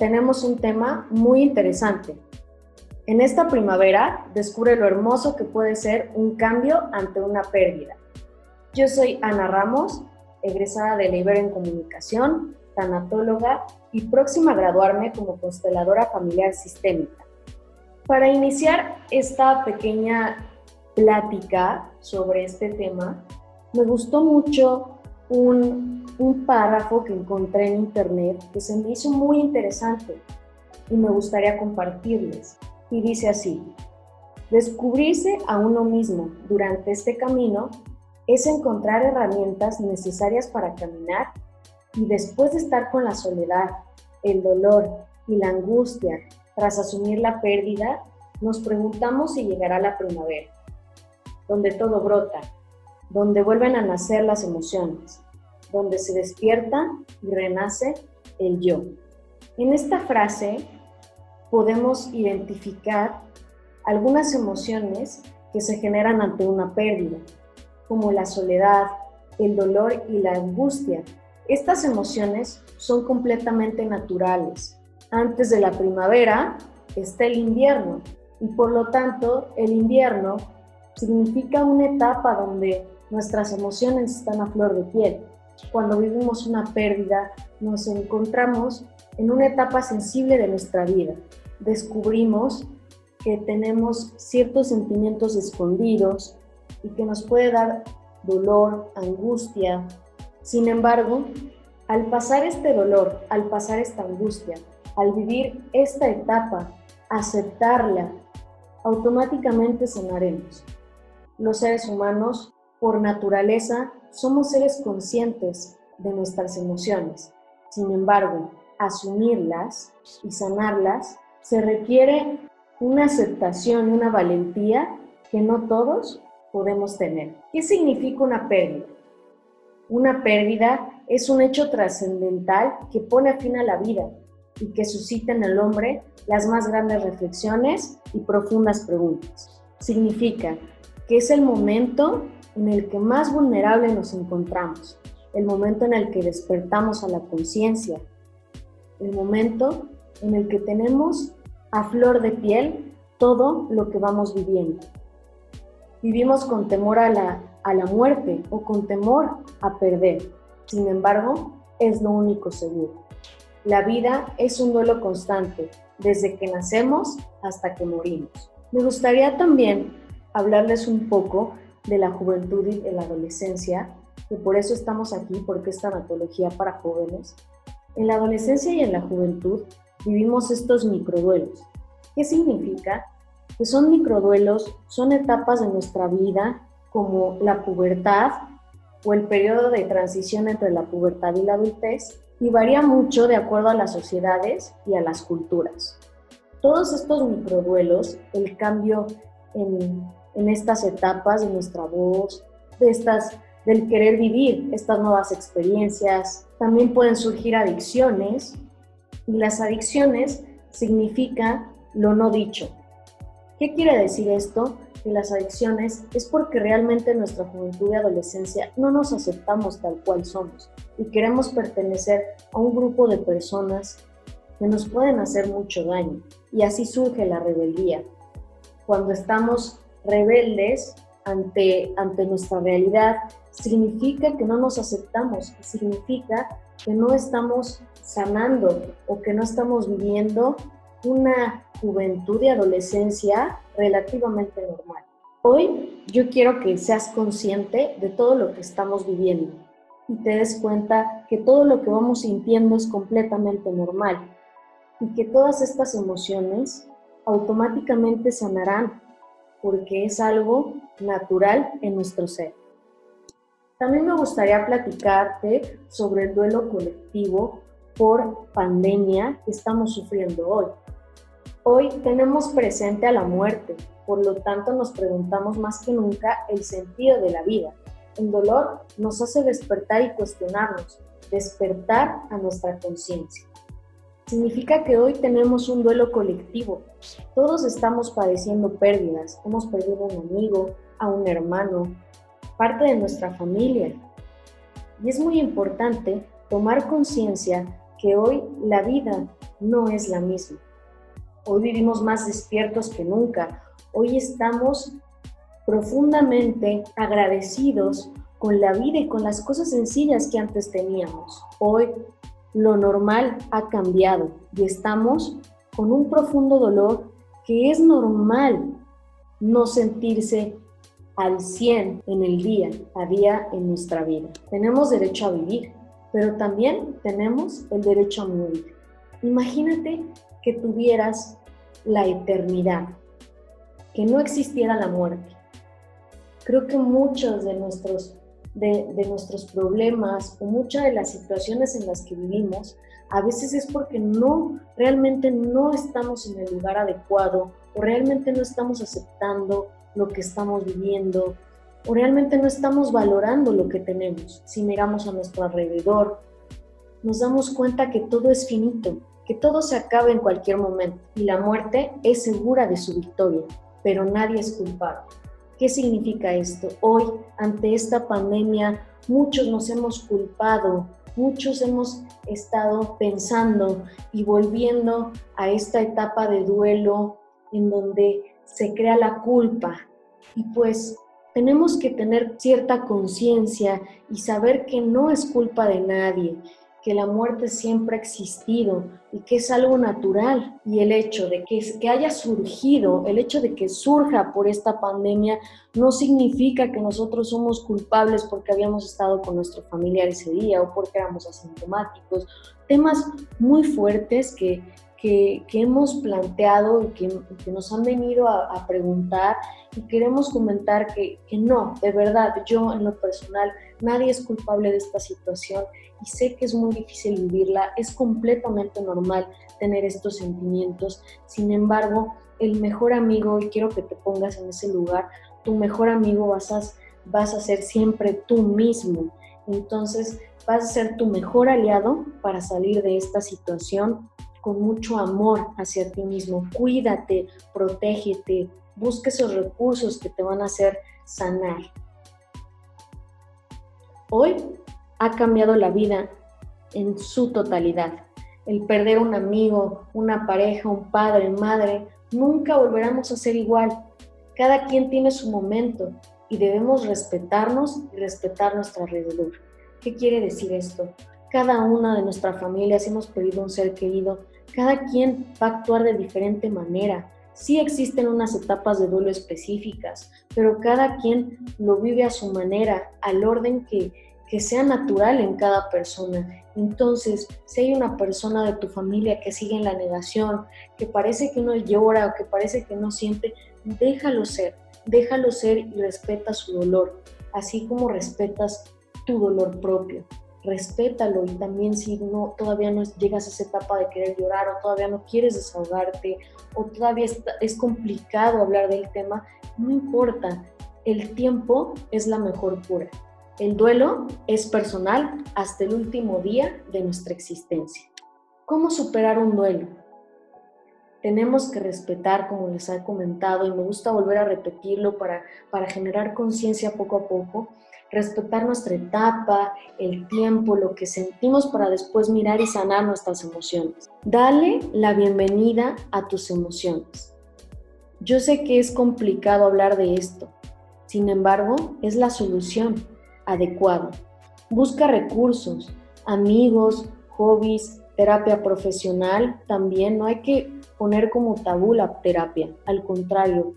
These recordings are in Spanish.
Tenemos un tema muy interesante. En esta primavera descubre lo hermoso que puede ser un cambio ante una pérdida. Yo soy Ana Ramos, egresada de Leiber en Comunicación, tanatóloga y próxima a graduarme como consteladora familiar sistémica. Para iniciar esta pequeña plática sobre este tema, me gustó mucho un, párrafo que encontré en internet que se me hizo muy interesante y me gustaría compartirles. Y dice así, descubrirse a uno mismo durante este camino es encontrar herramientas necesarias para caminar y después de estar con la soledad, el dolor y la angustia tras asumir la pérdida, nos preguntamos si llegará la primavera, donde todo brota, donde vuelven a nacer las emociones, donde se despierta y renace el yo. En esta frase podemos identificar algunas emociones que se generan ante una pérdida, como la soledad, el dolor y la angustia. Estas emociones son completamente naturales. Antes de la primavera está el invierno y por lo tanto el invierno significa una etapa donde nuestras emociones están a flor de piel. Cuando vivimos una pérdida, nos encontramos en una etapa sensible de nuestra vida. Descubrimos que tenemos ciertos sentimientos escondidos y que nos puede dar dolor, angustia. Sin embargo, al pasar este dolor, al pasar esta angustia, al vivir esta etapa, aceptarla, automáticamente sanaremos. Los seres humanos por naturaleza, somos seres conscientes de nuestras emociones. Sin embargo, asumirlas y sanarlas se requiere una aceptación una valentía que no todos podemos tener. ¿Qué significa una pérdida? Una pérdida es un hecho trascendental que pone fin a la vida y que suscita en el hombre las más grandes reflexiones y profundas preguntas. Significa que es el momento en el que más vulnerable nos encontramos, el momento en el que despertamos a la conciencia, el momento en el que tenemos a flor de piel todo lo que vamos viviendo. Vivimos con temor a la, a la muerte o con temor a perder. Sin embargo, es lo único seguro. La vida es un duelo constante, desde que nacemos hasta que morimos. Me gustaría también hablarles un poco de la juventud y de la adolescencia, que por eso estamos aquí, porque es tanatología para jóvenes. En la adolescencia y en la juventud vivimos estos microduelos. ¿Qué significa? Que son microduelos, son etapas de nuestra vida como la pubertad o el periodo de transición entre la pubertad y la adultez y varía mucho de acuerdo a las sociedades y a las culturas. Todos estos microduelos, el cambio en en estas etapas de nuestra voz, de estas, del querer vivir estas nuevas experiencias. También pueden surgir adicciones y las adicciones significan lo no dicho. ¿Qué quiere decir esto? Que las adicciones es porque realmente en nuestra juventud y adolescencia no nos aceptamos tal cual somos y queremos pertenecer a un grupo de personas que nos pueden hacer mucho daño. Y así surge la rebeldía. Cuando estamos rebeldes ante, ante nuestra realidad, significa que no nos aceptamos, significa que no estamos sanando o que no estamos viviendo una juventud y adolescencia relativamente normal. Hoy yo quiero que seas consciente de todo lo que estamos viviendo y te des cuenta que todo lo que vamos sintiendo es completamente normal y que todas estas emociones automáticamente sanarán porque es algo natural en nuestro ser. También me gustaría platicarte sobre el duelo colectivo por pandemia que estamos sufriendo hoy. Hoy tenemos presente a la muerte, por lo tanto nos preguntamos más que nunca el sentido de la vida. El dolor nos hace despertar y cuestionarnos, despertar a nuestra conciencia. Significa que hoy tenemos un duelo colectivo. Todos estamos padeciendo pérdidas. Hemos perdido a un amigo, a un hermano, parte de nuestra familia. Y es muy importante tomar conciencia que hoy la vida no es la misma. Hoy vivimos más despiertos que nunca. Hoy estamos profundamente agradecidos con la vida y con las cosas sencillas que antes teníamos. Hoy lo normal ha cambiado y estamos con un profundo dolor que es normal no sentirse al 100 en el día a día en nuestra vida. Tenemos derecho a vivir, pero también tenemos el derecho a morir. Imagínate que tuvieras la eternidad, que no existiera la muerte. Creo que muchos de nuestros, de, nuestros problemas o muchas de las situaciones en las que vivimos a veces es porque no, realmente no estamos en el lugar adecuado o realmente no estamos aceptando lo que estamos viviendo o realmente no estamos valorando lo que tenemos. Si miramos a nuestro alrededor, nos damos cuenta que todo es finito, que todo se acaba en cualquier momento y la muerte es segura de su victoria, pero nadie es culpable. ¿Qué significa esto? Hoy, ante esta pandemia, muchos nos hemos culpado muchos hemos estado pensando y volviendo a esta etapa de duelo en donde se crea la culpa. Y pues tenemos que tener cierta conciencia y saber que no es culpa de nadie, que la muerte siempre ha existido y que es algo natural. Y el hecho de que, que haya surgido, el hecho de que surja por esta pandemia, no significa que nosotros somos culpables porque habíamos estado con nuestro familiar ese día o porque éramos asintomáticos. Temas muy fuertes que, que, hemos planteado y que, nos han venido a, preguntar y queremos comentar que, que, no, de verdad, yo en lo personal, nadie es culpable de esta situación y sé que es muy difícil vivirla, es completamente normal tener estos sentimientos, sin embargo, el mejor amigo, y quiero que te pongas en ese lugar, tu mejor amigo vas a, vas a ser siempre tú mismo. Entonces, vas a ser tu mejor aliado para salir de esta situación con mucho amor hacia ti mismo. Cuídate, protégete, busca esos recursos que te van a hacer sanar. Hoy ha cambiado la vida en su totalidad. El perder un amigo, una pareja, un padre, madre, nunca volveremos a ser igual. Cada quien tiene su momento y debemos respetarnos y respetar nuestro alrededor. ¿Qué quiere decir esto? Cada una de nuestras familias hemos perdido un ser querido, cada quien va a actuar de diferente manera. Sí existen unas etapas de duelo específicas, pero cada quien lo vive a su manera, al orden que, que sea natural en cada persona. Entonces, si hay una persona de tu familia que sigue en la negación, que parece que no llora o que parece que no siente, déjalo ser, déjalo ser y respeta su dolor, así como respetas tu dolor propio respétalo y también si no todavía no llegas a esa etapa de querer llorar o todavía no quieres desahogarte o todavía es complicado hablar del tema, no importa, el tiempo es la mejor cura. El duelo es personal hasta el último día de nuestra existencia. ¿Cómo superar un duelo? Tenemos que respetar, como les he comentado, y me gusta volver a repetirlo para, para generar conciencia poco a poco, respetar nuestra etapa, el tiempo, lo que sentimos para después mirar y sanar nuestras emociones. Dale la bienvenida a tus emociones. Yo sé que es complicado hablar de esto, sin embargo, es la solución adecuada. Busca recursos, amigos, hobbies, terapia profesional también. No hay que poner como tabú la terapia, al contrario,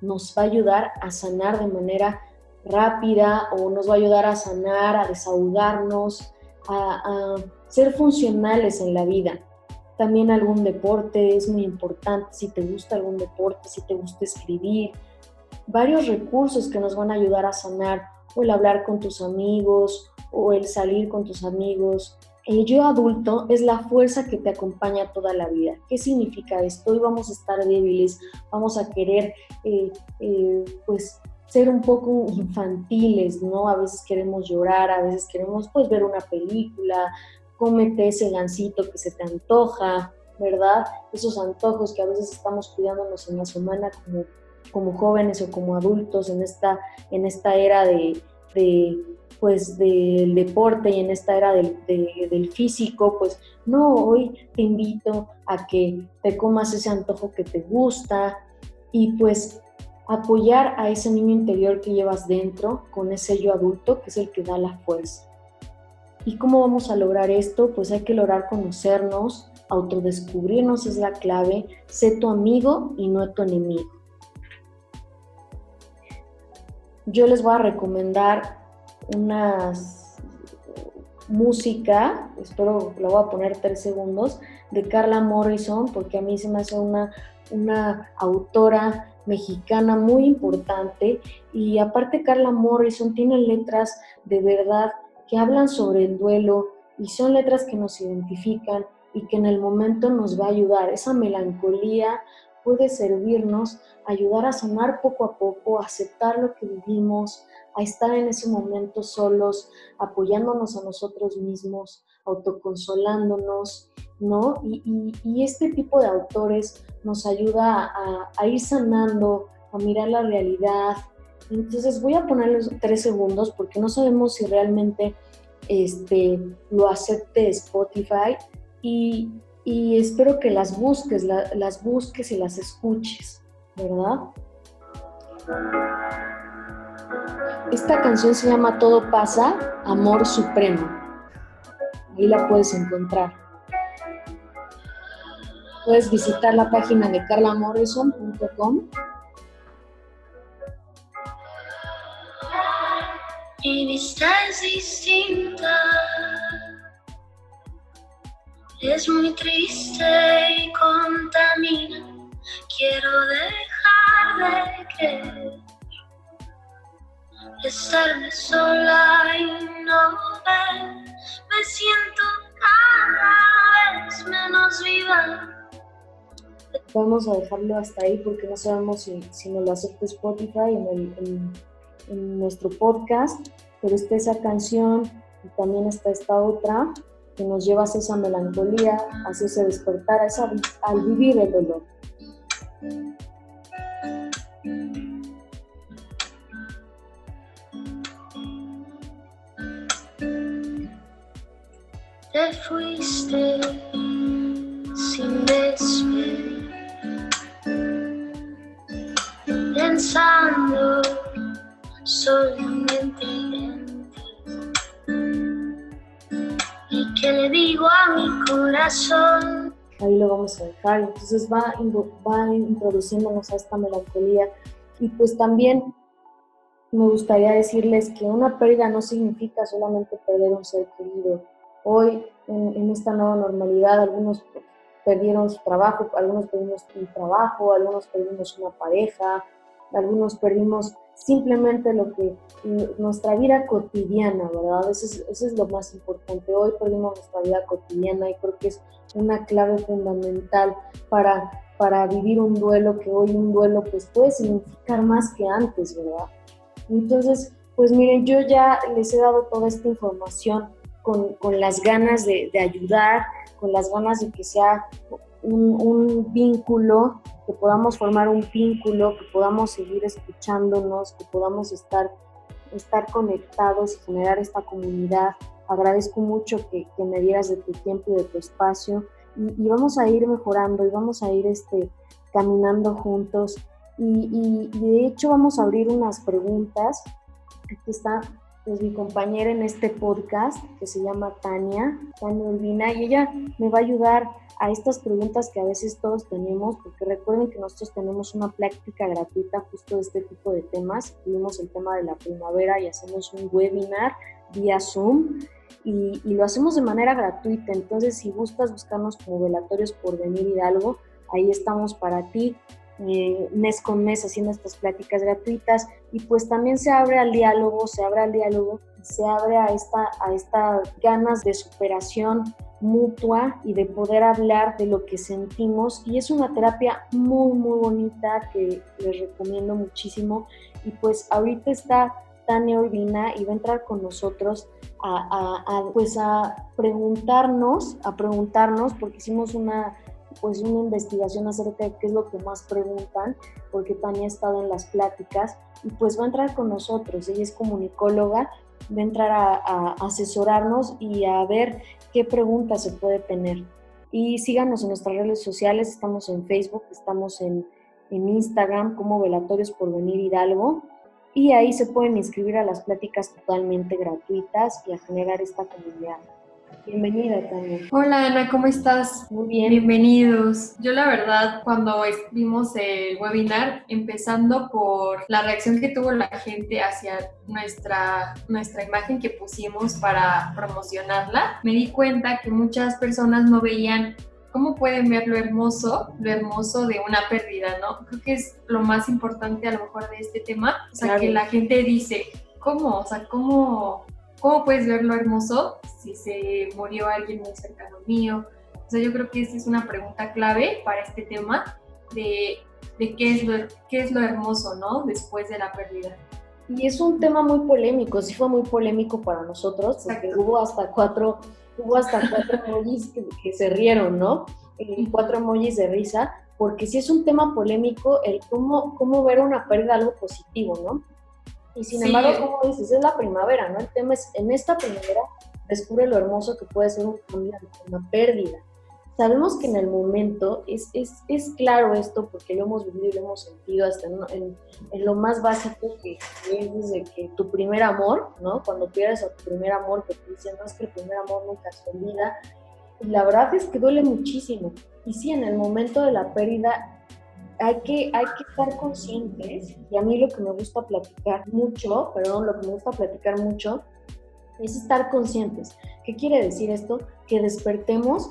nos va a ayudar a sanar de manera rápida o nos va a ayudar a sanar, a desahogarnos, a, ser funcionales en la vida. También algún deporte es muy importante, si te gusta algún deporte, si te gusta escribir, varios recursos que nos van a ayudar a sanar, o el hablar con tus amigos, o el salir con tus amigos. El yo adulto es la fuerza que te acompaña toda la vida. ¿Qué significa esto? Hoy vamos a estar débiles, vamos a querer eh, eh, pues ser un poco infantiles, ¿no? A veces queremos llorar, a veces queremos pues ver una película, cómete ese gansito que se te antoja, ¿verdad? Esos antojos que a veces estamos cuidándonos en la semana como, como jóvenes o como adultos en esta, en esta era de, de pues del deporte y en esta era del, del, físico, pues no, hoy te invito a que te comas ese antojo que te gusta y pues apoyar a ese niño interior que llevas dentro con ese yo adulto que es el que da la fuerza. ¿Y cómo vamos a lograr esto? Pues hay que lograr conocernos, autodescubrirnos es la clave, sé tu amigo y no tu enemigo. Yo les voy a recomendar unas música, espero la voy a poner tres segundos, de Carla Morrison, porque a mí se me hace una, una autora mexicana muy importante y aparte Carla Morrison tiene letras de verdad que hablan sobre el duelo y son letras que nos identifican y que en el momento nos va a ayudar. Esa melancolía puede servirnos, ayudar a sanar poco a poco, aceptar lo que vivimos, a estar en ese momento solos, apoyándonos a nosotros mismos, autoconsolándonos, ¿no? Y, este tipo de autores nos ayuda a, ir sanando, a mirar la realidad. Entonces voy a ponerles tres segundos porque no sabemos si realmente este, lo acepte Spotify y, espero que las busques, las busques y las escuches, ¿verdad? Esta canción se llama Todo pasa, Amor Supremo. Ahí la puedes encontrar. Puedes visitar la página de carlamorrison.com. Mi vista es distinta. Es muy triste y contamina. Quiero dejar de creer sola y no ver, me siento cada vez menos viva. Vamos a dejarlo hasta ahí porque no sabemos si, si nos lo acepta Spotify en, en, nuestro podcast, pero está esa canción y también está esta otra que nos lleva a esa melancolía, hacia ese despertar, a esa, al vivir el dolor. Te fuiste sin despedir, pensando solamente en ti. ¿Y qué le digo a mi corazón? Ahí lo vamos a dejar, entonces va, va introduciéndonos a esta melancolía y pues también me gustaría decirles que una pérdida no significa solamente perder un ser querido, Hoy, en, esta nueva normalidad, algunos perdieron su trabajo, algunos perdimos un trabajo, algunos perdimos una pareja, algunos perdimos simplemente lo que nuestra vida cotidiana, ¿verdad? Eso es, eso es lo más importante. Hoy perdimos nuestra vida cotidiana y creo que es una clave fundamental para, para vivir un duelo, que hoy un duelo pues puede significar más que antes, ¿verdad? Entonces, pues miren, yo ya les he dado toda esta información con, las ganas de, ayudar, con las ganas de que sea un, vínculo, que podamos formar un vínculo, que podamos seguir escuchándonos, que podamos estar, estar conectados y generar esta comunidad. Agradezco mucho que, me dieras de tu tiempo y de tu espacio y, vamos a ir mejorando y vamos a ir este, caminando juntos. Y, y de hecho vamos a abrir unas preguntas. Aquí está pues mi compañera en este podcast que se llama Tania, Tania Urbina, y ella me va a ayudar a estas preguntas que a veces todos tenemos, porque recuerden que nosotros tenemos una práctica gratuita justo de este tipo de temas. Tuvimos el tema de la primavera y hacemos un webinar vía Zoom y, lo hacemos de manera gratuita. Entonces, si gustas buscarnos como Velatorios por Venir Hidalgo, ahí estamos para ti. Eh, mes con mes haciendo estas pláticas gratuitas y pues también se abre al diálogo, se abre al diálogo, se abre a esta, a estas ganas de superación mutua y de poder hablar de lo que sentimos. Y es una terapia muy muy bonita que les recomiendo muchísimo. Y pues ahorita está Tania Urbina y va a entrar con nosotros a, a, pues a preguntarnos, a preguntarnos porque hicimos una pues una investigación acerca de qué es lo que más preguntan, porque Tania ha estado en las pláticas y pues va a entrar con nosotros. Ella es comunicóloga, va a entrar a, asesorarnos y a ver qué preguntas se puede tener. Y síganos en nuestras redes sociales, estamos en Facebook, estamos en, en Instagram como Velatorios por Venir Hidalgo y ahí se pueden inscribir a las pláticas totalmente gratuitas y a generar esta comunidad. Bienvenida, Tania. Hola, Ana, ¿cómo estás? Muy bien. Bienvenidos. Yo la verdad, cuando vimos el webinar, empezando por la reacción que tuvo la gente hacia nuestra, nuestra imagen que pusimos para promocionarla, me di cuenta que muchas personas no veían cómo pueden ver lo hermoso, lo hermoso de una pérdida, ¿no? Creo que es lo más importante a lo mejor de este tema, o sea, que la gente dice, ¿cómo? O sea, ¿cómo ¿Cómo puedes ver lo hermoso si se murió alguien muy cercano mío? O sea, yo creo que esta es una pregunta clave para este tema de, de qué, es lo, qué es lo hermoso, ¿no? Después de la pérdida. Y es un tema muy polémico, sí fue muy polémico para nosotros, porque hubo hasta cuatro, hubo hasta cuatro emojis que, se rieron, ¿no? Y cuatro emojis de risa, porque sí es un tema polémico el cómo, cómo ver una pérdida algo positivo, ¿no? Y sin embargo, como dices, es la primavera, ¿no? El tema es, en esta primavera, descubre lo hermoso que puede ser un cambio, una pérdida. Sabemos que en el momento es, es, es, claro esto porque lo hemos vivido y lo hemos sentido hasta en, en, lo más básico que, es desde que tu primer amor, ¿no? Cuando pierdes a tu primer amor, que te dicen, no es que el primer amor nunca se olvida. Y la verdad es que duele muchísimo. Y sí, en el momento de la pérdida hay que, hay que estar conscientes, y a mí lo que me gusta platicar mucho, perdón, lo que me gusta platicar mucho, es estar conscientes. ¿Qué quiere decir esto? Que despertemos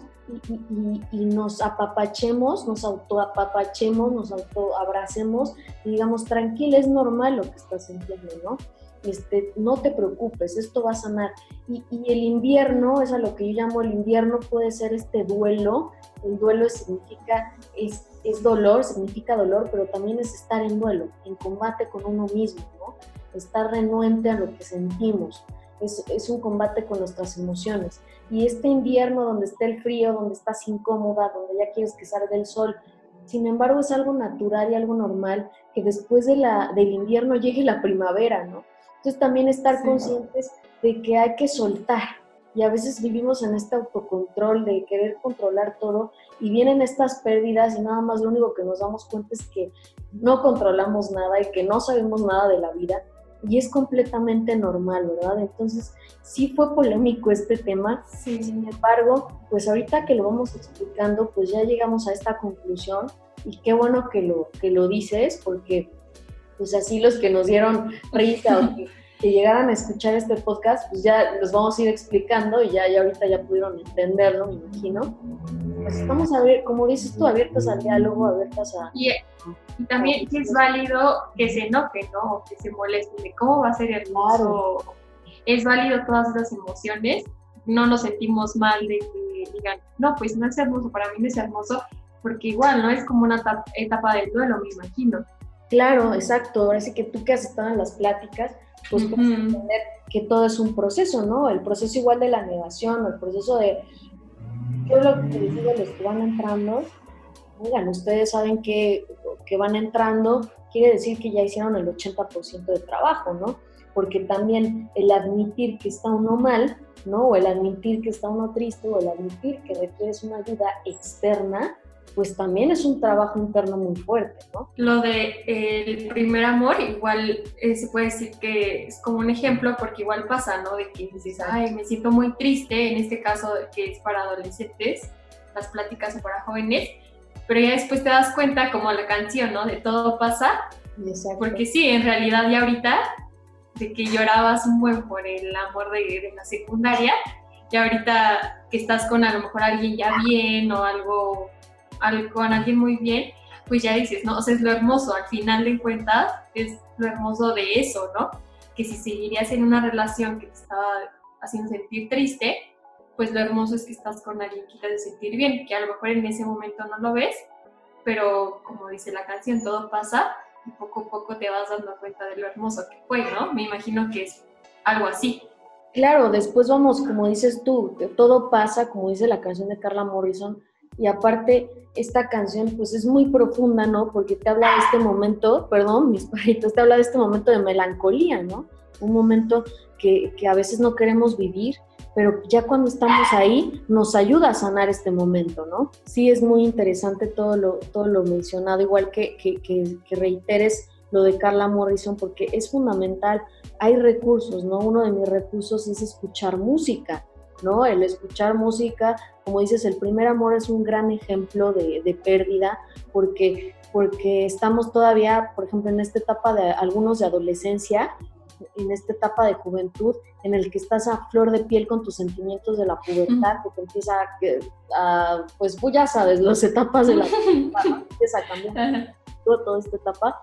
y, y, nos apapachemos, nos autoapapachemos, nos autoabracemos y digamos, tranquila, es normal lo que estás sintiendo, ¿no? Este, no te preocupes, esto va a sanar. Y, y, el invierno, es a lo que yo llamo el invierno, puede ser este duelo. El duelo significa es es dolor, significa dolor, pero también es estar en duelo, en combate con uno mismo, ¿no? Estar renuente a lo que sentimos. Es, es, un combate con nuestras emociones. Y este invierno donde está el frío, donde estás incómoda, donde ya quieres que salga el sol, sin embargo es algo natural y algo normal que después de la, del invierno llegue la primavera, ¿no? Entonces también estar conscientes de que hay que soltar, y a veces vivimos en este autocontrol de querer controlar todo y vienen estas pérdidas y nada más lo único que nos damos cuenta es que no controlamos nada y que no sabemos nada de la vida y es completamente normal, ¿verdad? Entonces sí fue polémico este tema, sin embargo, pues ahorita que lo vamos explicando, pues ya llegamos a esta conclusión y qué bueno que lo, que lo dices porque pues así los que nos dieron risa o que que llegaran a escuchar este podcast, pues ya los vamos a ir explicando y ya, ya ahorita ya pudieron entenderlo, me imagino. Pues estamos, a ver, como dices tú, abiertas al diálogo, abiertas a... Y, y también es válido que se enoje, ¿no? O que se moleste de cómo va a ser hermoso. Es válido todas esas emociones. No nos sentimos mal de que digan, no, pues no es hermoso, para mí no es hermoso, porque igual, ¿no? Es como una etapa del duelo, me imagino. Claro, exacto. Ahora sí que tú que has estado en las pláticas, pues puedes entender que todo es un proceso, ¿no? El proceso igual de la negación, el proceso de, yo lo que les digo a los que van entrando, oigan, ustedes saben que, que van entrando, quiere decir que ya hicieron el 80% de trabajo, ¿no? Porque también el admitir que está uno mal, ¿no? O el admitir que está uno triste, o el admitir que requieres una ayuda externa, pues también es un trabajo interno muy fuerte, ¿no? Lo de el primer amor, igual eh, se puede decir que es como un ejemplo, porque igual pasa, ¿no? De que dices, ay, me siento muy triste, en este caso que es para adolescentes, las pláticas son para jóvenes, pero ya después te das cuenta, como la canción, ¿no? De todo pasa, Exacto. porque sí, en realidad ya ahorita, de que llorabas un buen por el amor de, de la secundaria, y ahorita que estás con a lo mejor alguien ya bien o algo con alguien muy bien, pues ya dices, ¿no? O sea, es lo hermoso, al final de cuentas, es lo hermoso de eso, ¿no? Que si seguirías en una relación que te estaba haciendo sentir triste, pues lo hermoso es que estás con alguien que te hace sentir bien, que a lo mejor en ese momento no lo ves, pero como dice la canción, todo pasa y poco a poco te vas dando cuenta de lo hermoso que fue, ¿no? Me imagino que es algo así. Claro, después vamos, como dices tú, todo pasa, como dice la canción de Carla Morrison, Y aparte, esta canción pues es muy profunda, ¿no? Porque te habla de este momento, perdón, mis perritos, te habla de este momento de melancolía, ¿no? Un momento que, que a veces no queremos vivir, pero ya cuando estamos ahí nos ayuda a sanar este momento, ¿no? Sí es muy interesante todo lo, todo lo mencionado, igual que, que, que, reiteres lo de Carla Morrison, porque es fundamental. Hay recursos, ¿no? Uno de mis recursos es escuchar música, ¿no? El escuchar música, como dices, el primer amor es un gran ejemplo de, de pérdida, porque, porque estamos todavía, por ejemplo, en esta etapa de algunos de adolescencia, en esta etapa de juventud en el que estás a flor de piel con tus sentimientos de la pubertad, que te empieza a, pues, pues ya sabes, las etapas de la pubertad, empieza a cambiar toda esta etapa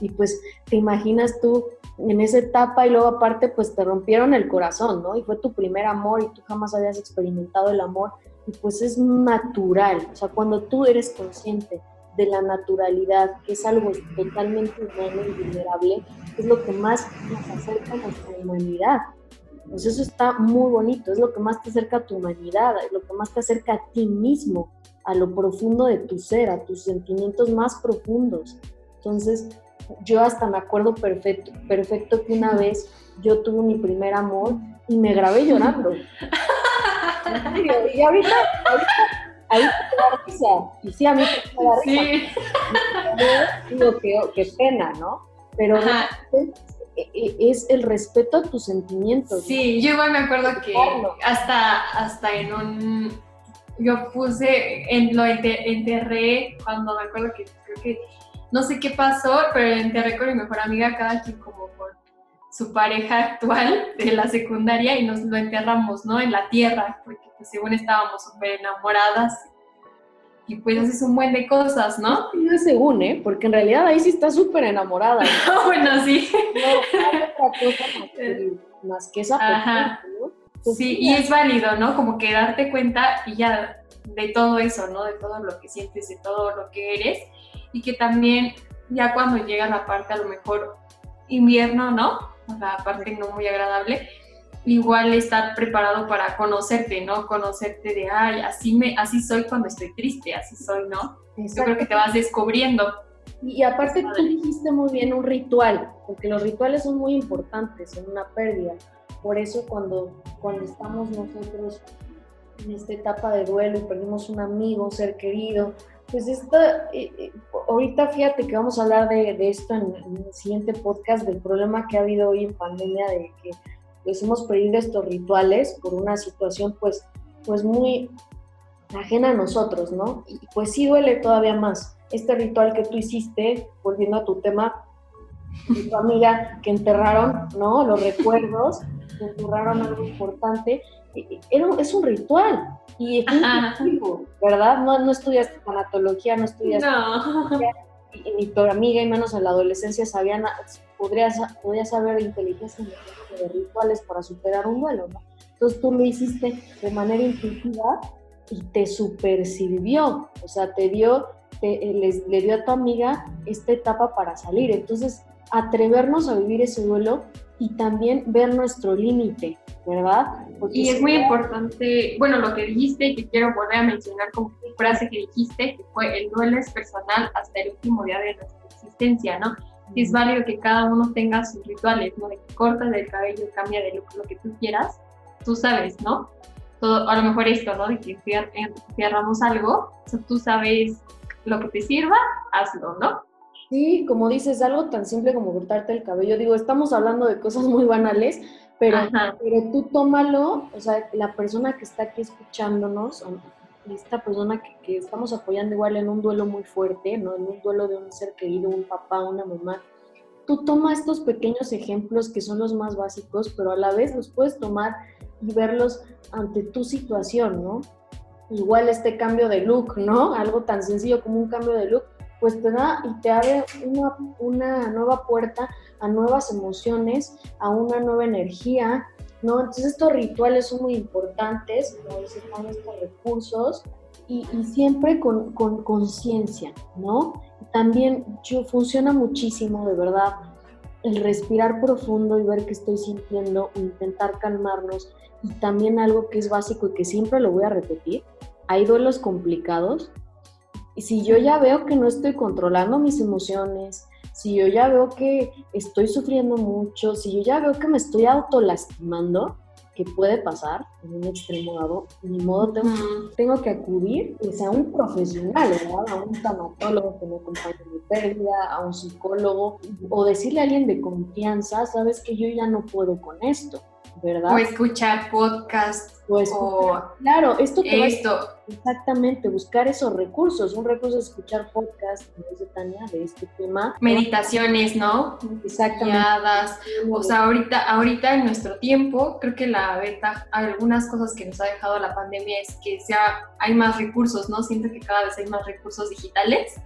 y pues te imaginas tú en esa etapa y luego aparte pues te rompieron el corazón, ¿no? Y fue tu primer amor y tú jamás habías experimentado el amor y pues es natural, o sea, cuando tú eres consciente de la naturalidad, que es algo totalmente humano y vulnerable, es lo que más nos acerca a nuestra humanidad. Pues eso está muy bonito, es lo que más te acerca a tu humanidad, es lo que más te acerca a ti mismo, a lo profundo de tu ser, a tus sentimientos más profundos. Entonces, yo hasta me acuerdo perfecto, perfecto que una vez yo tuve mi primer amor y me grabé llorando. y ahorita, ahorita ahí te da risa. Y sí, a mí me da risa. Sí. Digo, qué, qué pena, ¿no? Pero e, e, es el respeto a tus sentimientos. Sí, yo igual me acuerdo que hasta, hasta en un... Yo puse, en, lo enterré cuando me acuerdo que creo que, no sé qué pasó, pero enterré con mi mejor amiga cada quien como por su pareja actual de la secundaria y nos lo enterramos, ¿no? En la tierra, porque pues según estábamos súper enamoradas y pues haces un buen de cosas, ¿no? No según, ¿eh? Porque en realidad ahí sí está súper enamorada. bueno, sí. No, otra cosa más que, esa persona, ¿no? Pues sí, y es válido, ¿no? Como que darte cuenta y ya de todo eso, ¿no? De todo lo que sientes, de todo lo que eres. Y que también ya cuando llega la parte a lo mejor invierno, ¿no? la parte no muy agradable, igual estar preparado para conocerte, ¿no? Conocerte de, ay, así, me, así soy cuando estoy triste, así soy, ¿no? Yo creo que te vas descubriendo. Y aparte tú dijiste muy bien un ritual, porque los rituales son muy importantes en una pérdida. Por eso cuando, cuando estamos nosotros en esta etapa de duelo y perdimos un amigo, un ser querido, pues esta, eh, eh, ahorita fíjate que vamos a hablar de, esto en, el siguiente podcast, del problema que ha habido hoy en pandemia, de que pues hemos perdido estos rituales por una situación pues, pues muy ajena a nosotros, ¿no? Y pues sí duele todavía más. Este ritual que tú hiciste, volviendo a tu tema, de tu amiga que enterraron, ¿no? Los recuerdos, que enterraron algo importante, es un ritual y es un ¿verdad? No, no estudiaste tanatología, no estudiaste no. ni tu amiga y menos en la adolescencia sabían, podrías, podrías saber inteligencia de rituales para superar un duelo, ¿no? Entonces tú lo hiciste de manera intuitiva y te super sirvió, o sea, te dio, te, les, le dio a tu amiga esta etapa para salir. Entonces, atrevernos a vivir ese duelo y también ver nuestro límite, ¿verdad? y es muy importante, bueno, lo que dijiste, que quiero volver a mencionar como frase que dijiste, que fue el duelo es personal hasta el último día de nuestra existencia, ¿no? Y es válido que cada uno tenga sus rituales, ¿no? De que cortas el cabello, cambia de look, lo que tú quieras, tú sabes, ¿no? Todo, a lo mejor esto, ¿no? De que cierramos algo, o sea, tú sabes lo que te sirva, hazlo, ¿no? Sí, como dices, algo tan simple como cortarte el cabello. Digo, estamos hablando de cosas muy banales, pero, pero tú tómalo, o sea, la persona que está aquí escuchándonos, esta persona que, que, estamos apoyando igual en un duelo muy fuerte, ¿no? En un duelo de un ser querido, un papá, una mamá, tú toma estos pequeños ejemplos que son los más básicos, pero a la vez los puedes tomar y verlos ante tu situación, ¿no? Igual este cambio de look, ¿no? Algo tan sencillo como un cambio de look, pues te da y te abre una, una nueva puerta a nuevas emociones, a una nueva energía, ¿no? Entonces estos rituales son muy importantes, como dicen, estos recursos y, y siempre con conciencia, ¿no? También yo, funciona muchísimo, de verdad, el respirar profundo y ver qué estoy sintiendo, intentar calmarnos y también algo que es básico y que siempre lo voy a repetir, hay duelos complicados. Y si yo ya veo que no estoy controlando mis emociones, si yo ya veo que estoy sufriendo mucho, si yo ya veo que me estoy autolastimando, que puede pasar en un extremo dado, ni modo tengo, que acudir pues, a un profesional, ¿verdad? A un tanatólogo que me acompañe en mi pérdida, a un psicólogo, o decirle a alguien de confianza, sabes que yo ya no puedo con esto. ¿Verdad? O escuchar podcast. O, claro, esto te esto. exactamente, buscar esos recursos. Un recurso es escuchar podcast, como dice Tania, de este tema. Meditaciones, ¿no? Exactamente. O sea, ahorita, ahorita en nuestro tiempo, creo que la beta, algunas cosas que nos ha dejado la pandemia es que sea, hay más recursos, ¿no? Siento que cada vez hay más recursos digitales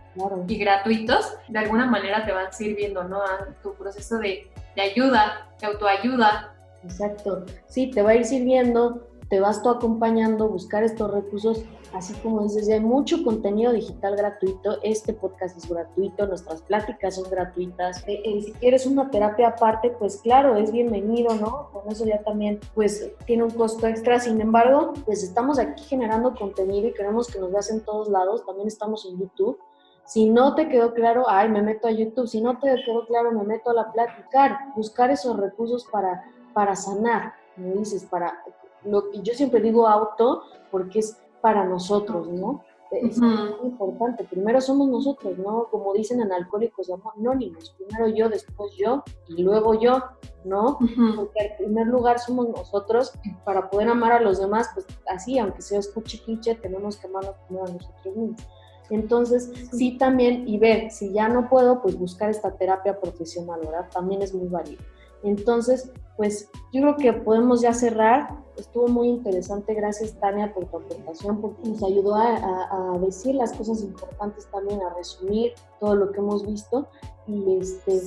y gratuitos. De alguna manera te van sirviendo, ¿no? A tu proceso de, de ayuda, de autoayuda, Exacto. Sí, te va a ir sirviendo, te vas tú acompañando, buscar estos recursos, así como dices, hay mucho contenido digital gratuito, este podcast es gratuito, nuestras pláticas son gratuitas, eh, eh, si quieres una terapia aparte, pues claro, es bienvenido, ¿no? Con eso ya también, pues tiene un costo extra, sin embargo, pues estamos aquí generando contenido y queremos que nos veas en todos lados, también estamos en YouTube. Si no te quedó claro, ay, me meto a YouTube. Si no te quedó claro, me meto a la platicar. Buscar esos recursos para para sanar, como dices, para, lo, yo siempre digo auto porque es para nosotros, ¿no? Es muy importante. Primero somos nosotros, ¿no? Como dicen en Alcohólicos Anónimos, primero yo, después yo y luego yo, ¿no? Porque en primer lugar somos nosotros para poder amar a los demás, pues así, aunque sea escuche cliché, tenemos que amarnos primero a nosotros mismos. Entonces, sí también, y ver, si ya no puedo, pues buscar esta terapia profesional, ¿verdad? También es muy válido. Entonces, pues yo creo que podemos ya cerrar. Estuvo muy interesante. Gracias, Tania, por tu aportación, porque nos ayudó a, decir las cosas importantes también, a resumir todo lo que hemos visto y, este,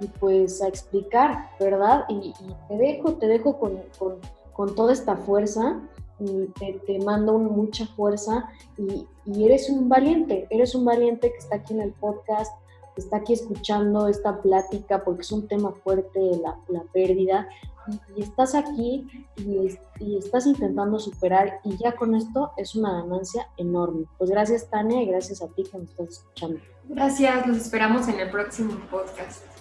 y pues a explicar, ¿verdad? Y, te dejo, te dejo con, con, toda esta fuerza. Y te, te mando mucha fuerza y, y eres un valiente, eres un valiente que está aquí en el podcast, está aquí escuchando esta plática porque es un tema fuerte, la, la pérdida, y, estás aquí y, estás intentando superar y ya con esto es una ganancia enorme. Pues gracias Tania y gracias a ti que me estás escuchando. Gracias, los esperamos en el próximo podcast.